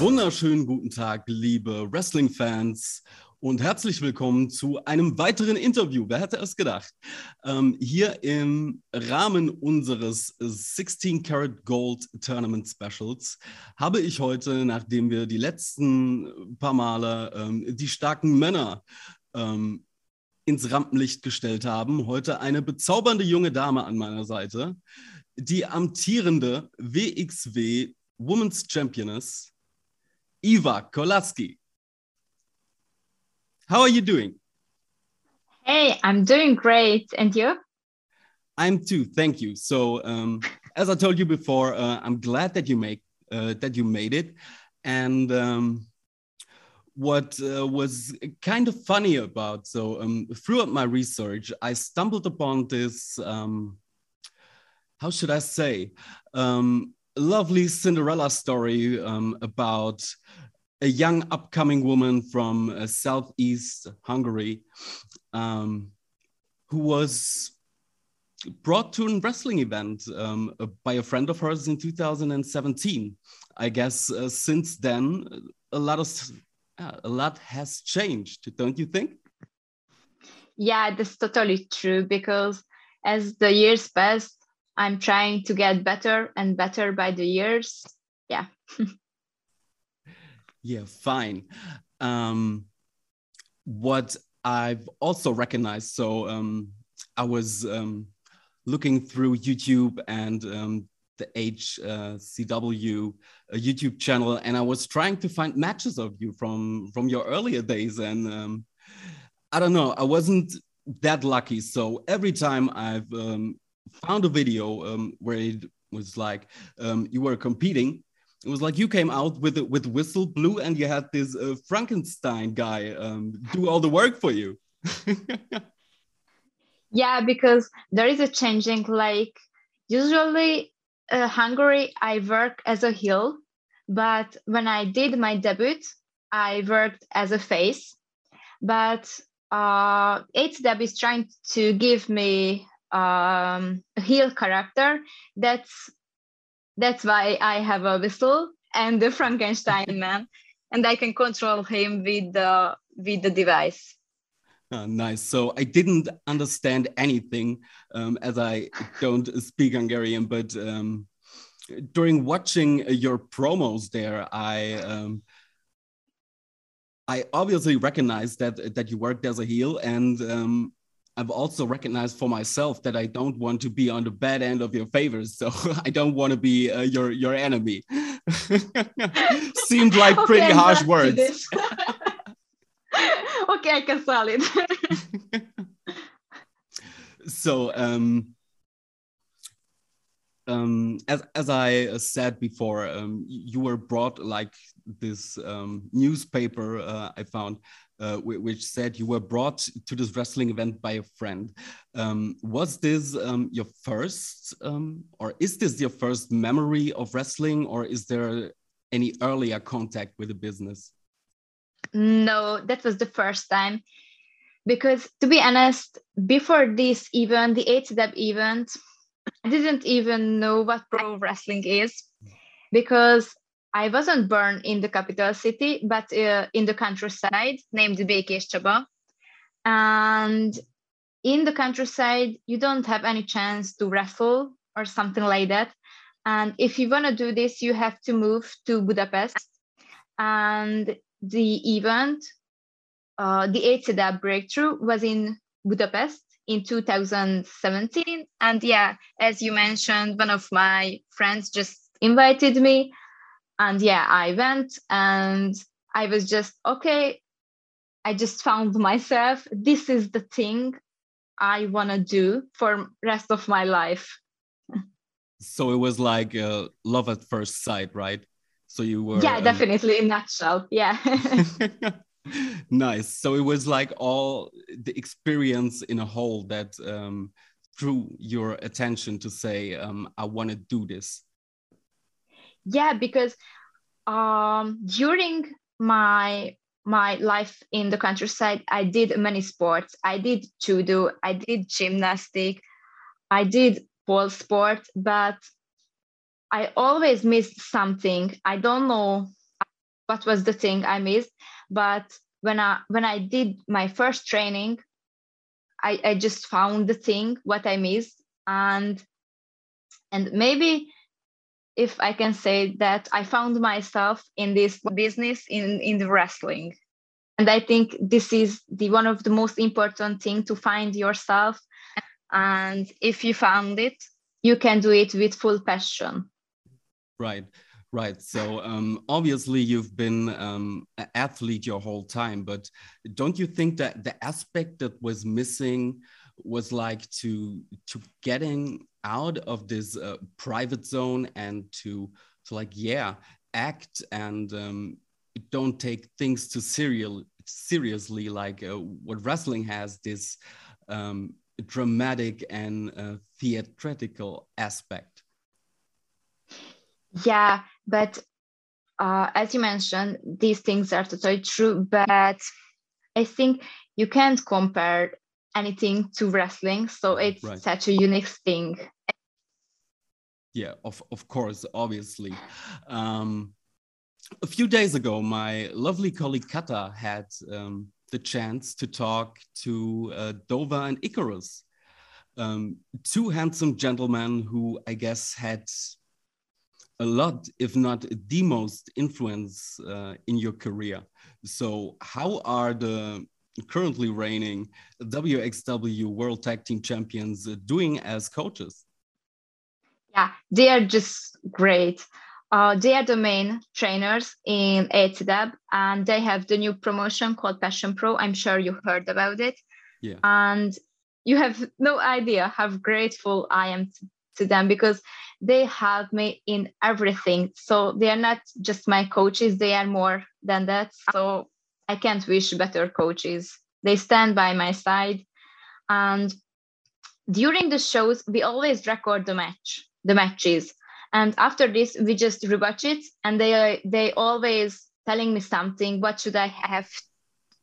wunderschönen guten Tag, liebe Wrestling-Fans und herzlich willkommen zu einem weiteren Interview. Wer hätte es gedacht? Ähm, hier im Rahmen unseres 16 Karat Gold Tournament Specials habe ich heute, nachdem wir die letzten paar Male ähm, die starken Männer ähm, ins Rampenlicht gestellt haben, heute eine bezaubernde junge Dame an meiner Seite, die amtierende WXW Women's Championess Eva Kolasky. How are you doing? Hey, I'm doing great. And you? I'm too. Thank you. So, um, as I told you before, uh, I'm glad that you make uh, that you made it. And um, what uh, was kind of funny about so um, throughout my research, I stumbled upon this. Um, how should I say? Lovely Cinderella story um, about a young upcoming woman from uh, southeast Hungary um, who was brought to a wrestling event um, by a friend of hers in 2017. I guess uh, since then, a lot of uh, a lot has changed, don't you think? Yeah, that's totally true. Because as the years pass, I'm trying to get better and better by the years. Yeah. yeah, fine. Um, what I've also recognized, so um, I was um, looking through YouTube and um, the HCW uh, YouTube channel, and I was trying to find matches of you from from your earlier days, and um, I don't know, I wasn't that lucky. So every time I've um, found a video um, where it was like um, you were competing. It was like you came out with with whistle blue, and you had this uh, Frankenstein guy um, do all the work for you. yeah, because there is a changing. Like usually, uh, Hungary, I work as a heel, but when I did my debut, I worked as a face. But uh, HW is trying to give me um, heel character. That's that's why I have a whistle and the Frankenstein man, and I can control him with the with the device. Oh, nice. So I didn't understand anything um, as I don't speak Hungarian, but um, during watching your promos there, I um, I obviously recognized that that you worked as a heel, and um, I've also recognized for myself that I don't want to be on the bad end of your favors. So I don't want to be uh, your your enemy. Seemed like pretty okay, harsh words. okay, I can sell it. so um, um, as as I said before, um, you were brought like this um, newspaper uh, I found uh, which said you were brought to this wrestling event by a friend. Um, was this um, your first, um, or is this your first memory of wrestling, or is there any earlier contact with the business? No, that was the first time. Because to be honest, before this event, the HW event, I didn't even know what pro wrestling is because I wasn't born in the capital city, but uh, in the countryside named Békéscsaba. And in the countryside, you don't have any chance to wrestle or something like that. And if you want to do this, you have to move to Budapest. And the event, uh, the HCW breakthrough, was in Budapest in 2017. And yeah, as you mentioned, one of my friends just invited me and yeah i went and i was just okay i just found myself this is the thing i want to do for rest of my life. So it was like uh, love at first sight right? So you were yeah um... definitely in nutshell yeah. Nice. So it was like all the experience in a whole that um, drew your attention to say um, i want to do this yeah because um, during my my life in the countryside i did many sports i did judo i did gymnastic i did ball sport but i always missed something i don't know what was the thing I missed. But when I when I did my first training, I, I just found the thing what I missed. And and maybe if I can say that I found myself in this business in, in the wrestling. And I think this is the one of the most important thing to find yourself. And if you found it, you can do it with full passion. Right. Right. So um, obviously you've been um, an athlete your whole time, but don't you think that the aspect that was missing was like to to getting out of this uh, private zone and to to like yeah act and um, don't take things too serial seriously like uh, what wrestling has this um, dramatic and uh, theatrical aspect yeah, but uh, as you mentioned, these things are totally true. But I think you can't compare anything to wrestling. So it's right. such a unique thing. Yeah, of, of course, obviously. Um, a few days ago, my lovely colleague Kata had um, the chance to talk to uh, Dover and Icarus, um, two handsome gentlemen who I guess had a lot, if not the most influence uh, in your career. So, how are the currently reigning WXW World Tag Team Champions uh, doing as coaches? Yeah, they are just great. Uh, they are the main trainers in ATW, and they have the new promotion called Passion Pro. I'm sure you heard about it. Yeah. And you have no idea how grateful I am to them because they help me in everything. So they are not just my coaches, they are more than that. So I can't wish better coaches. They stand by my side. And during the shows, we always record the match, the matches. And after this, we just rewatch it and they are they always telling me something. What should I have?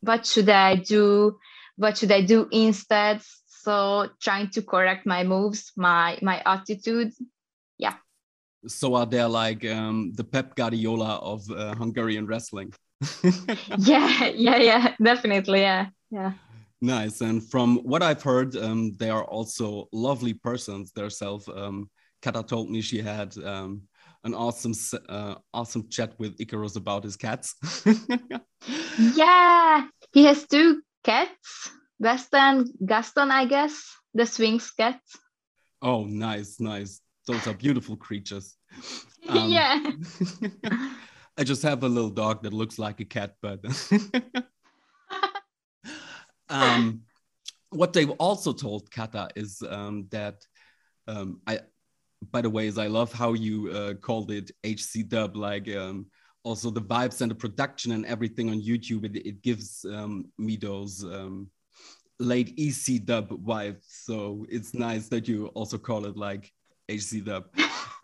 What should I do? What should I do instead? So trying to correct my moves, my my attitude, yeah. So are they like um, the Pep Guardiola of uh, Hungarian wrestling? Yeah, yeah, yeah, definitely, yeah, yeah. Nice. And from what I've heard, um, they are also lovely persons themselves. Um, Kata told me she had um, an awesome, uh, awesome chat with Icarus about his cats. yeah, he has two cats, Western Gaston, I guess, the Sphinx cats. Oh, nice, nice those are beautiful creatures. Um, yeah. I just have a little dog that looks like a cat, but um, what they've also told Kata is um, that um, I, by the way, is I love how you uh, called it HC dub, like um, also the vibes and the production and everything on YouTube. It, it gives um, me those um, late EC dub vibes. So it's nice that you also call it like HC Dub.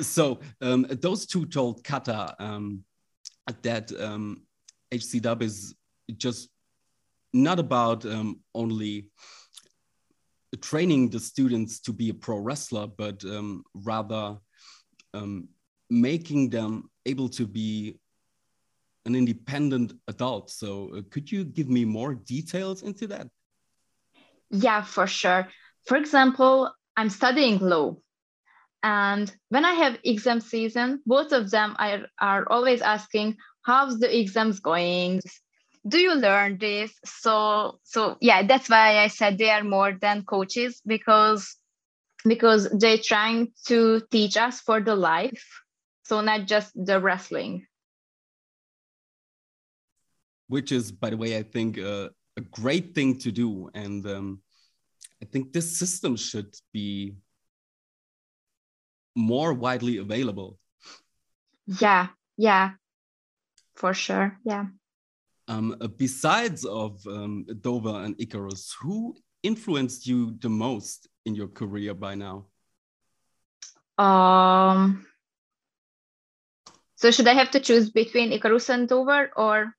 So um, those two told Kata um, that um, HC Dub is just not about um, only training the students to be a pro wrestler, but um, rather um, making them able to be an independent adult. So, uh, could you give me more details into that? Yeah, for sure. For example, I'm studying law. And when I have exam season, both of them are, are always asking, how's the exams going? Do you learn this? So so yeah, that's why I said they are more than coaches because because they're trying to teach us for the life. So not just the wrestling. Which is, by the way, I think uh, a great thing to do. And um, I think this system should be more widely available. Yeah, yeah, for sure. Yeah. Um, besides of um, Dover and Icarus, who influenced you the most in your career by now? Um. So should I have to choose between Icarus and Dover or?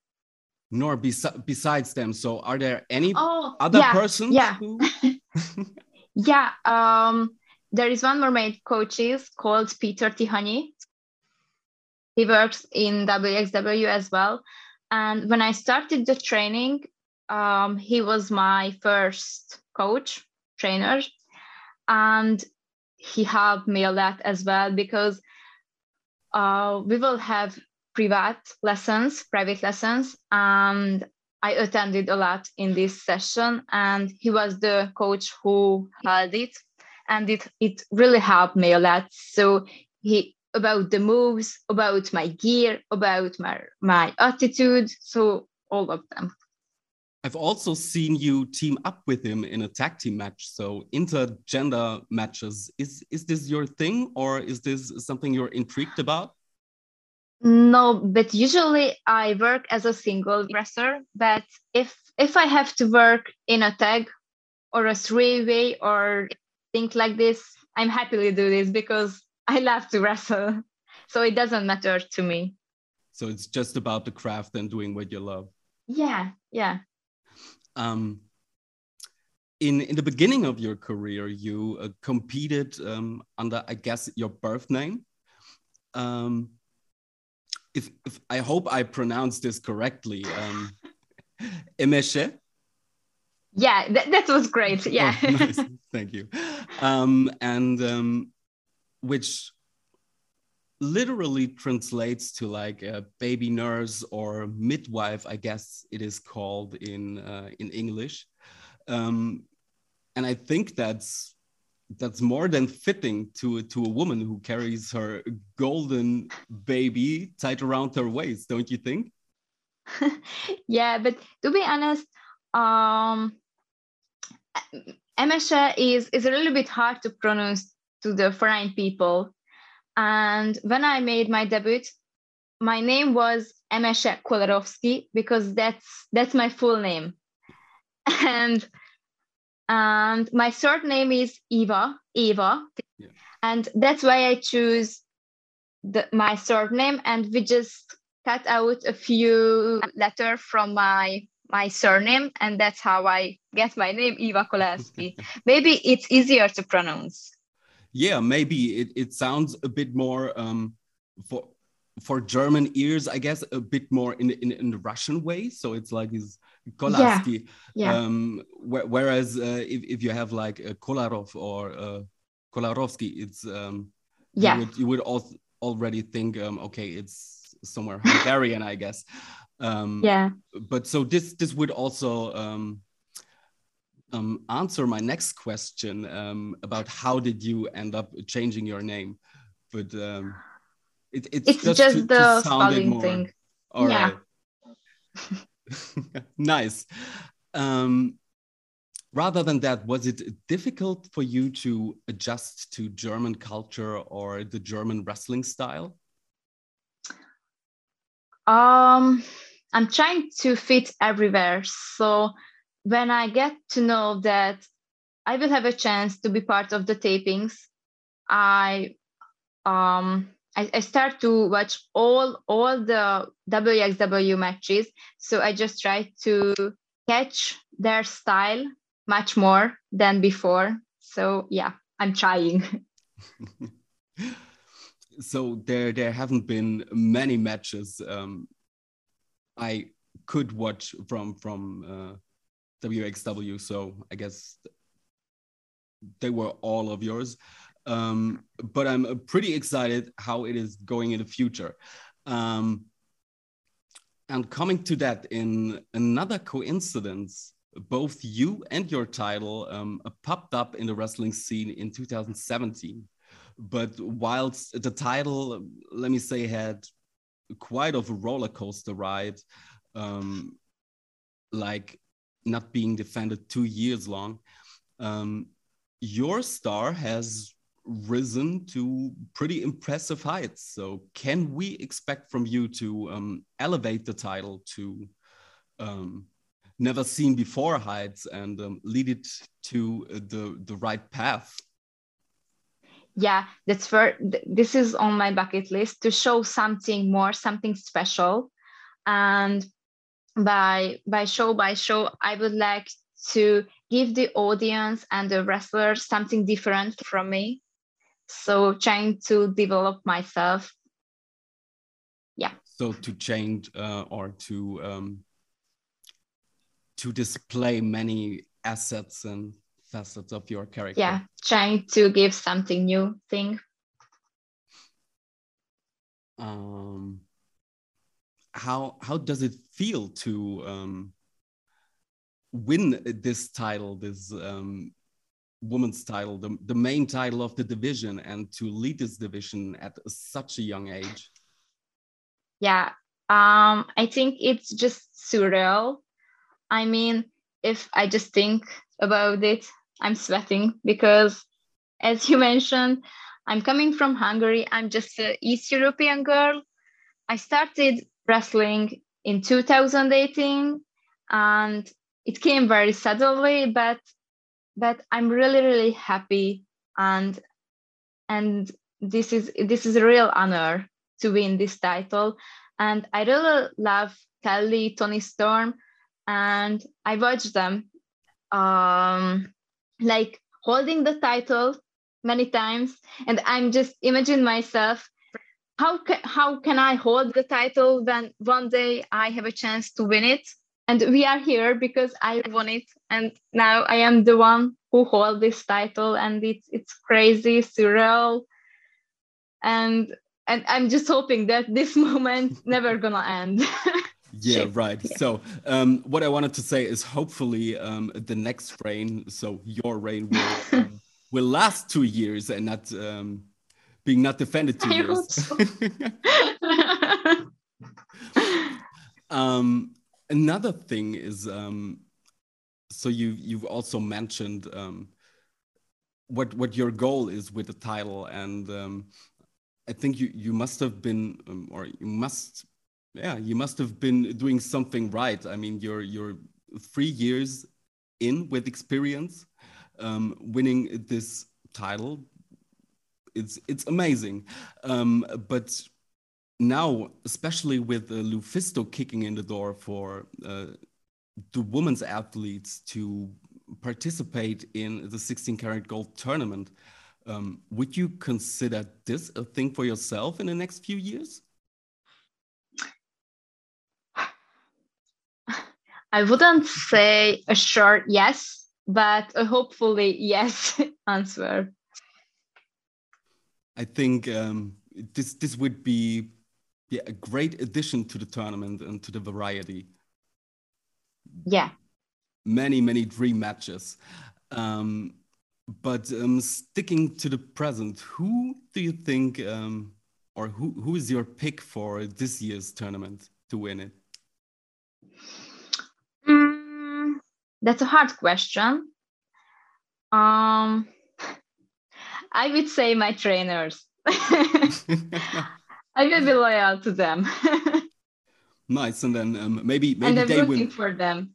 Nor bes besides them. So are there any oh, other yeah, persons? Yeah. Who... yeah. Um, there is one mermaid coaches called Peter Tihanyi. he works in WXW as well. And when I started the training, um, he was my first coach, trainer, and he helped me a lot as well because uh, we will have private lessons, private lessons, and I attended a lot in this session, and he was the coach who held it, and it it really helped me a lot. So he about the moves, about my gear, about my my attitude, so all of them. I've also seen you team up with him in a tag team match. So intergender matches. Is is this your thing or is this something you're intrigued about? No, but usually I work as a single wrestler. But if if I have to work in a tag or a three way or things like this, I'm happily do this because I love to wrestle. So it doesn't matter to me. So it's just about the craft and doing what you love. Yeah, yeah. Um, in in the beginning of your career, you uh, competed um, under, I guess, your birth name. Um, if, if I hope I pronounced this correctly, um, Emeshe. Yeah, that, that was great. Yeah, oh, nice. thank you. Um, and um, which literally translates to like a baby nurse or midwife, I guess it is called in uh, in English. Um, and I think that's that's more than fitting to to a woman who carries her golden baby tied around her waist, don't you think? yeah, but to be honest, um, is is a little bit hard to pronounce to the foreign people and when I made my debut, my name was Emeshe Kolarowski because that's that's my full name. And and my surname is Eva, Eva. Yeah. And that's why I choose the, my surname and we just cut out a few letters from my my surname and that's how I get my name Eva Kolarowski. Maybe it's easier to pronounce yeah, maybe it, it sounds a bit more um, for for German ears, I guess, a bit more in in, in the Russian way. So it's like this Kolasky. Yeah. yeah. Um, wh whereas uh, if, if you have like a Kolarov or uh, Kolarovsky, it's um, yeah. you would, you would also already think, um, okay, it's somewhere Hungarian, I guess. Um, yeah. But so this this would also um, um, answer my next question um, about how did you end up changing your name, but um, it, it's, it's, just, just to, the to spelling thing. All yeah. right. nice. Um, rather than that, was it difficult for you to adjust to German culture or the German wrestling style? Um, I'm trying to fit everywhere. So when I get to know that I will have a chance to be part of the tapings, I um I, start to watch all all the WXW matches. So I just try to catch their style much more than before. So yeah, I'm trying. so there there haven't been many matches um, I could watch from from uh, WXW. So I guess they were all of yours. Um, but I'm pretty excited how it is going in the future. Um, and coming to that, in another coincidence, both you and your title um, popped up in the wrestling scene in 2017. But whilst the title, let me say, had quite of a roller coaster ride, um, like not being defended two years long, um, your star has risen to pretty impressive heights. So, can we expect from you to um, elevate the title to um, never seen before heights and um, lead it to the the right path? Yeah, that's for this is on my bucket list to show something more, something special, and by by show by show i would like to give the audience and the wrestlers something different from me. So trying to develop myself. Yeah. so to change uh, or to um, to display many assets and facets of your character. Yeah trying to give something new thing. Um how how does it feel to um win this title this um woman's title the, the main title of the division and to lead this division at such a young age? Yeah um i think it's just surreal. I mean if i just think about it i'm sweating because as you mentioned i'm coming from hungary. I'm just an east european girl. I started wrestling in 2018 and it came very suddenly but but i'm really really happy and and this is this is a real honor to win this title. And i really love kelly Toni storm and i watched them um like holding the title many times and i'm just imagine myself how how can i hold the title when one day i have a chance to win it and we are here because I won it, and now I am the one who hold this title, and it's it's crazy, surreal, and and I'm just hoping that this moment never gonna end. yeah right yeah. so um, what i wanted to say is hopefully um, the next reign so your reign will, um, will last two years and not um, being not defended two I years so. um another thing is um, so you you've also mentioned um, what what your goal is with the title and um, I think you you must have been um, or you must yeah you must have been doing something right. I mean you're you're three years in with experience um, winning this title. It's it's amazing. Um, but now, especially with uh, Lufisto kicking in the door for uh, the women's athletes to participate in the 16 carat gold tournament, um, would you consider this a thing for yourself in the next few years? I wouldn't say a sure yes, but a hopefully yes answer. I think um, this this would be yeah, a great addition to the tournament and to the variety. Yeah. Many, many dream matches. Um, but um, sticking to the present, who do you think, um, or who, who is your pick for this year's tournament to win it? That's a hard question. Um, I would say my trainers. I will be loyal to them. nice, and then um, maybe maybe they win for them.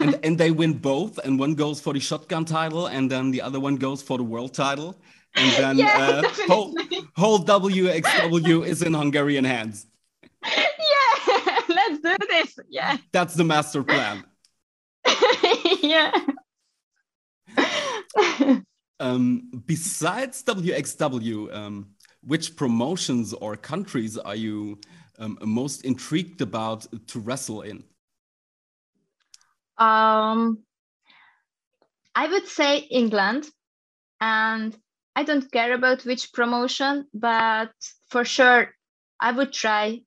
and, and they win both, and one goes for the shotgun title, and then the other one goes for the world title, and then yeah, uh, whole whole WXW is in Hungarian hands. Yeah, let's do this. Yeah, that's the master plan. yeah. um, besides WXW, um, which promotions or countries are you um, most intrigued about to wrestle in? Um, I would say England, and I don't care about which promotion, but for sure, I would try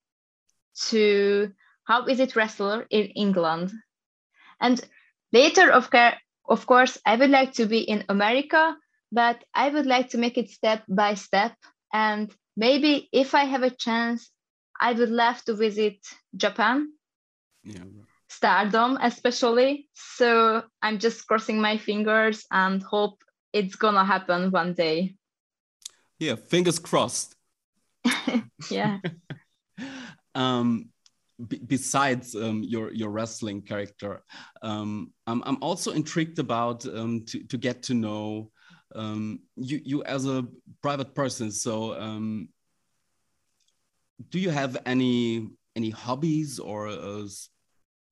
to how is it wrestler in England, and later of of course I would like to be in America, but I would like to make it step by step and maybe if I have a chance, I would love to visit Japan. Yeah. Stardom, especially. So I'm just crossing my fingers and hope it's gonna happen one day. Yeah, fingers crossed. yeah. um, besides um, your your wrestling character, um, I'm I'm also intrigued about um, to to get to know um, you you as a private person. So um, do you have any any hobbies or a,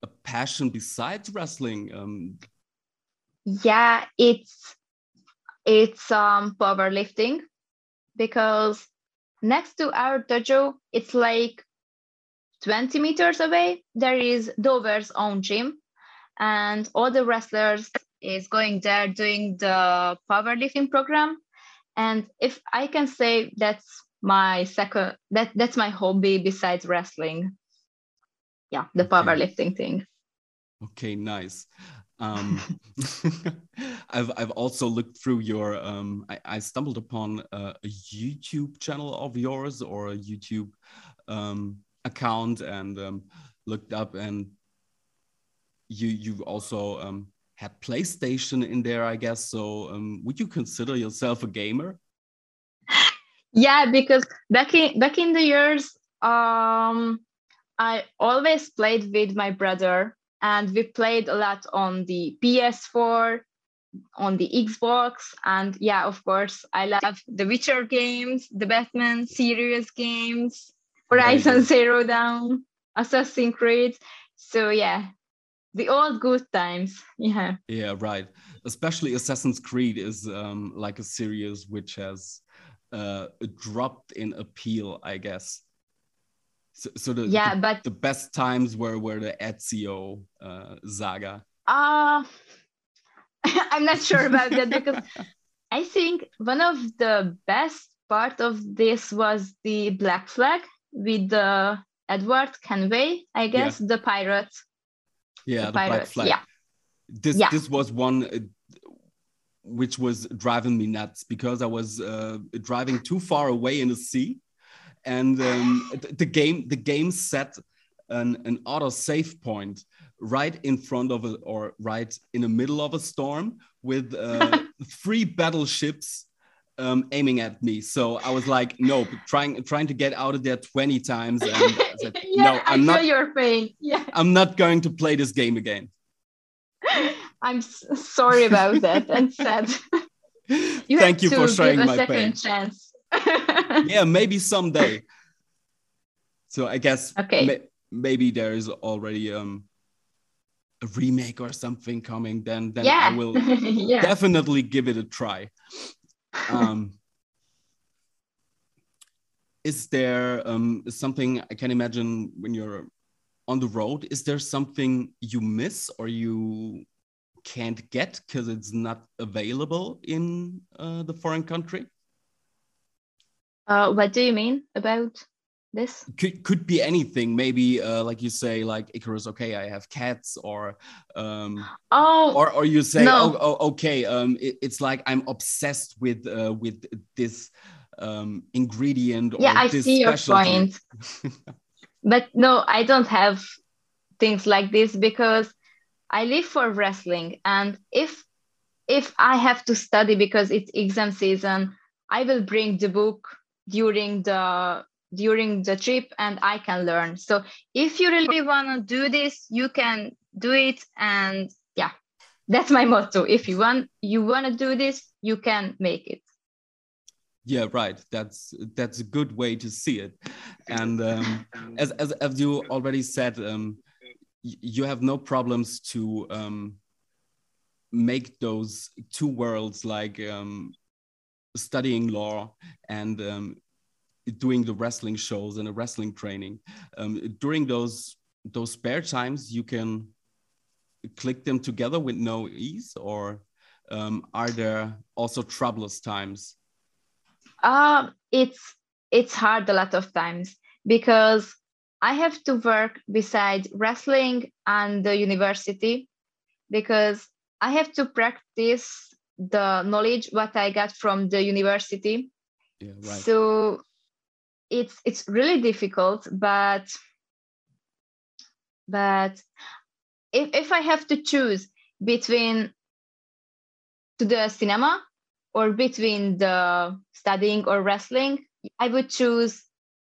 a passion besides wrestling? Um, yeah it's it's um powerlifting because next to our dojo it's like 20 meters away, there is Dover's own gym, and all the wrestlers is going there doing the powerlifting program. And if I can say that's my second, that that's my hobby besides wrestling. Yeah, the powerlifting thing. Okay, nice. Um, I've I've also looked through your. Um, I, I stumbled upon a, a, YouTube channel of yours or a YouTube um, account and um, looked up, and you you also um, had PlayStation in there, I guess. So um, would you consider yourself a gamer? Yeah, because back in back in the years, um, I always played with my brother and we played a lot on the PS4, on the Xbox, and yeah, of course, I love the Witcher games, the Batman series games, Horizon Zero Dawn, Assassin's Creed. So yeah, the old good times. Yeah. Yeah, right. Especially Assassin's Creed is um, like a series which has uh, dropped in appeal, I guess. So, so the yeah, the, but the best times were were the Ezio uh, saga. Uh I'm not sure about that because I think one of the best part of this was the Black Flag with the Edward Kenway, I guess, yeah. the pirate. Yeah, the, the Black Flag. Yeah. This yeah. this was one uh, which was driving me nuts because I was uh, driving too far away in the sea and um, the game the game set an, an auto save point right in front of a or right in the middle of a storm with uh, three battleships um, aiming at me. So I was like, no, trying trying to get out of there 20 times. And said, yeah, no, I'm I not, your pain. Yeah. I'm not going to play this game again. I'm sorry about that and sad. you Thank you for sharing my second pain. chance. yeah, maybe someday. So I guess okay. ma- maybe there is already um, a remake or something coming. Then then yeah. I will yeah. definitely give it a try. Um, is there um, something I can imagine when you're on the road? Is there something you miss or you can't get because it's not available in uh, the foreign country? Uh, what do you mean about this? Could could be anything. Maybe uh, like you say, like Icarus. Okay, I have cats, or um, oh, or or you say, no. oh, oh, okay. Um, it, it's like I'm obsessed with uh, with this um ingredient. Yeah, I see your point. but no, I don't have things like this because I live for wrestling, and if if I have to study because it's exam season, I will bring the book during the during the trip and I can learn. So if you really want to do this, you can do it and yeah. That's my motto. If you want you want to do this, you can make it. Yeah, right. That's that's a good way to see it. And um, as, as as you already said, um, you have no problems to um, make those two worlds like um, studying law and um, doing the wrestling shows and the wrestling training. Um, during those those spare times, you can click them together with no ease, or um, are there also troublous times? Uh, it's it's hard a lot of times because I have to work beside wrestling and the university because I have to practice the knowledge what I got from the university. Yeah, right. So it's it's really difficult, but but if, if I have to choose between to the cinema or between the studying or wrestling, I would choose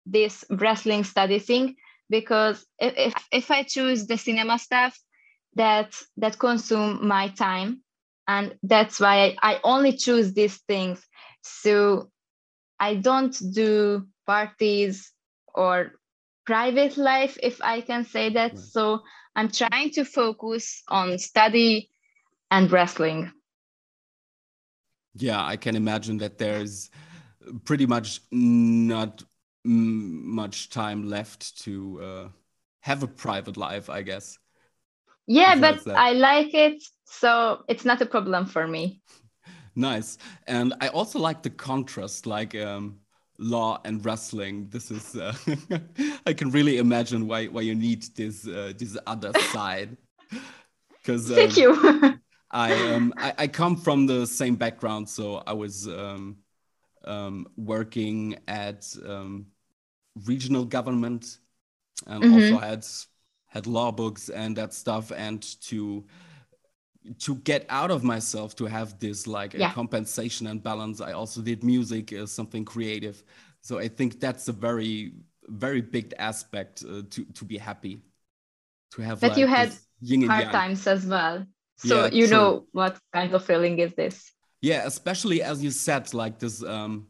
this wrestling study thing because if, if, I choose the cinema stuff, that that consume my time. And that's why I, I only choose these things. So i don't do parties or private life if i can say that right. so i'm trying to focus on study and wrestling yeah i can imagine that there's pretty much not much time left to uh, have a private life, I guess. Yeah, but I like it, so it's not a problem for me. nice, and I also like the contrast, like um, law and wrestling. This is uh, I can really imagine why why you need this uh, this other side. Because um, thank you. I um I, I, come from the same background, so I was um, um working at um, regional government and mm -hmm. also had had law books and that stuff and to to get out of myself to have this like yeah. a compensation and balance i also did music as something creative. So i think that's a very very big aspect uh, to to be happy to have but like, you had hard times as well. So yeah, you true. know what kind of feeling is this. Yeah especially as you said like this um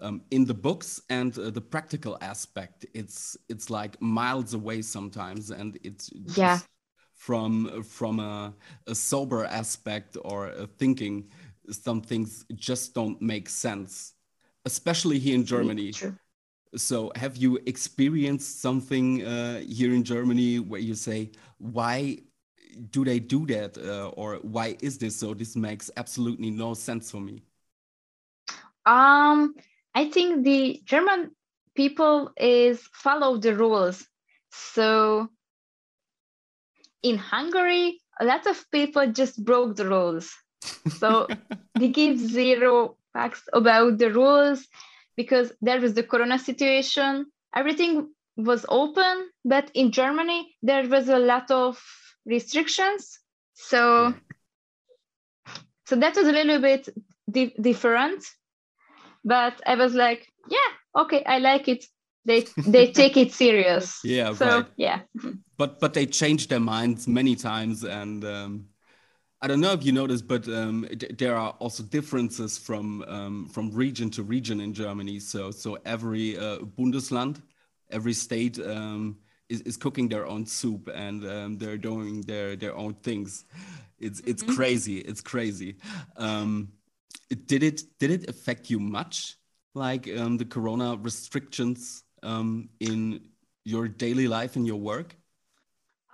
um, in the books and uh, the practical aspect it's it's like miles away sometimes and it's yeah from from a, a sober aspect or a thinking some things just don't make sense especially here in germany True. so have you experienced something uh, here in germany where you say why do they do that uh, or why is this so this makes absolutely no sense for me um I think the German people is follow the rules. So in Hungary, a lot of people just broke the rules. So they give zero facts about the rules because there was the corona situation. Everything was open, but in Germany there was a lot of restrictions. So so that was a little bit di- different but I was like, yeah, okay, I like it. They they take it serious. Yeah, so, right. Yeah. But but they change their minds many times, and um, I don't know if you noticed, but um, there are also differences from um, from region to region in Germany. So so every uh, Bundesland, every state um, is, is cooking their own soup, and um, they're doing their their own things. It's it's mm -hmm. crazy. It's crazy. Um, did it did it affect you much like um, the corona restrictions um, in your daily life and your work?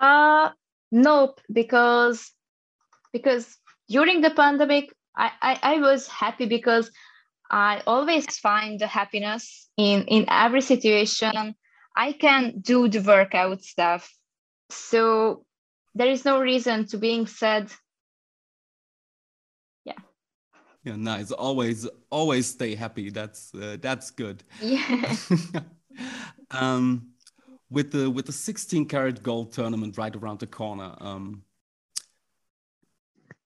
Uh nope because because during the pandemic I, I, I was happy because I always find the happiness in in every situation. I can do the workout stuff. So there is no reason to being sad. Yeah. Yeah, nice. Always always stay happy. That's uh, that's good. Yeah um with the with the 16 carat gold tournament right around the corner um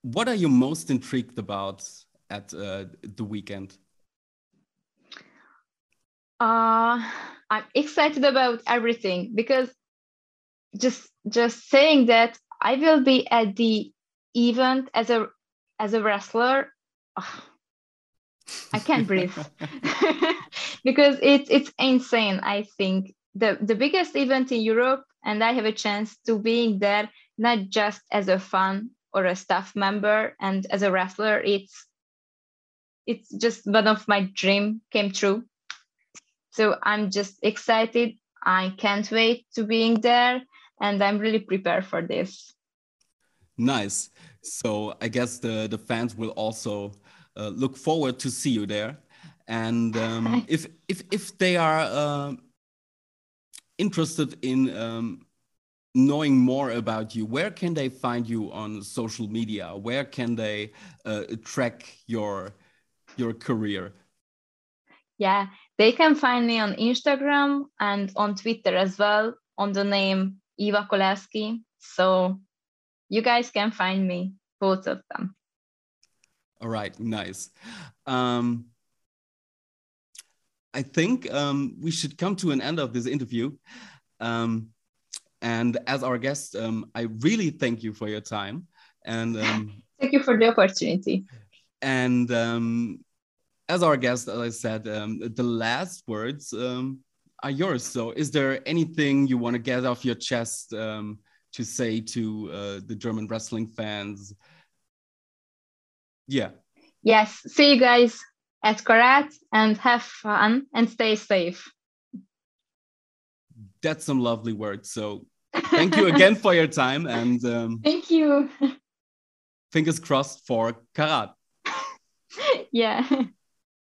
what are you most intrigued about at uh, the weekend? Uh i'm excited about everything because just just saying that i will be at the event as a as a wrestler I can't breathe because it's it's insane. I think the the biggest event in Europe, and I have a chance to being there not just as a fan or a staff member and as a wrestler. It's it's just one of my dream came true. So I'm just excited. I can't wait to being there, and I'm really prepared for this. Nice. So I guess the the fans will also look forward to see you there. And um, if if if they are uh, interested in um, knowing more about you, where can they find you on social media? Where can they uh, track your your career? Yeah, they can find me on Instagram and on Twitter as well on the name Eva Kolasky. So you guys can find me, both of them. All right, nice. Um, I think um, we should come to an end of this interview. Um, and as our guest, um, I really thank you for your time. And um, thank you for the opportunity. And um, as our guest, as I said, um, the last words are yours. So, is there anything you want to get off your chest to say to uh, the German wrestling fans? Yeah. Yes. See you guys at Carat and have fun and stay safe. that's some lovely words. So thank you again for your time and um, thank you. Fingers crossed for Carat. yeah.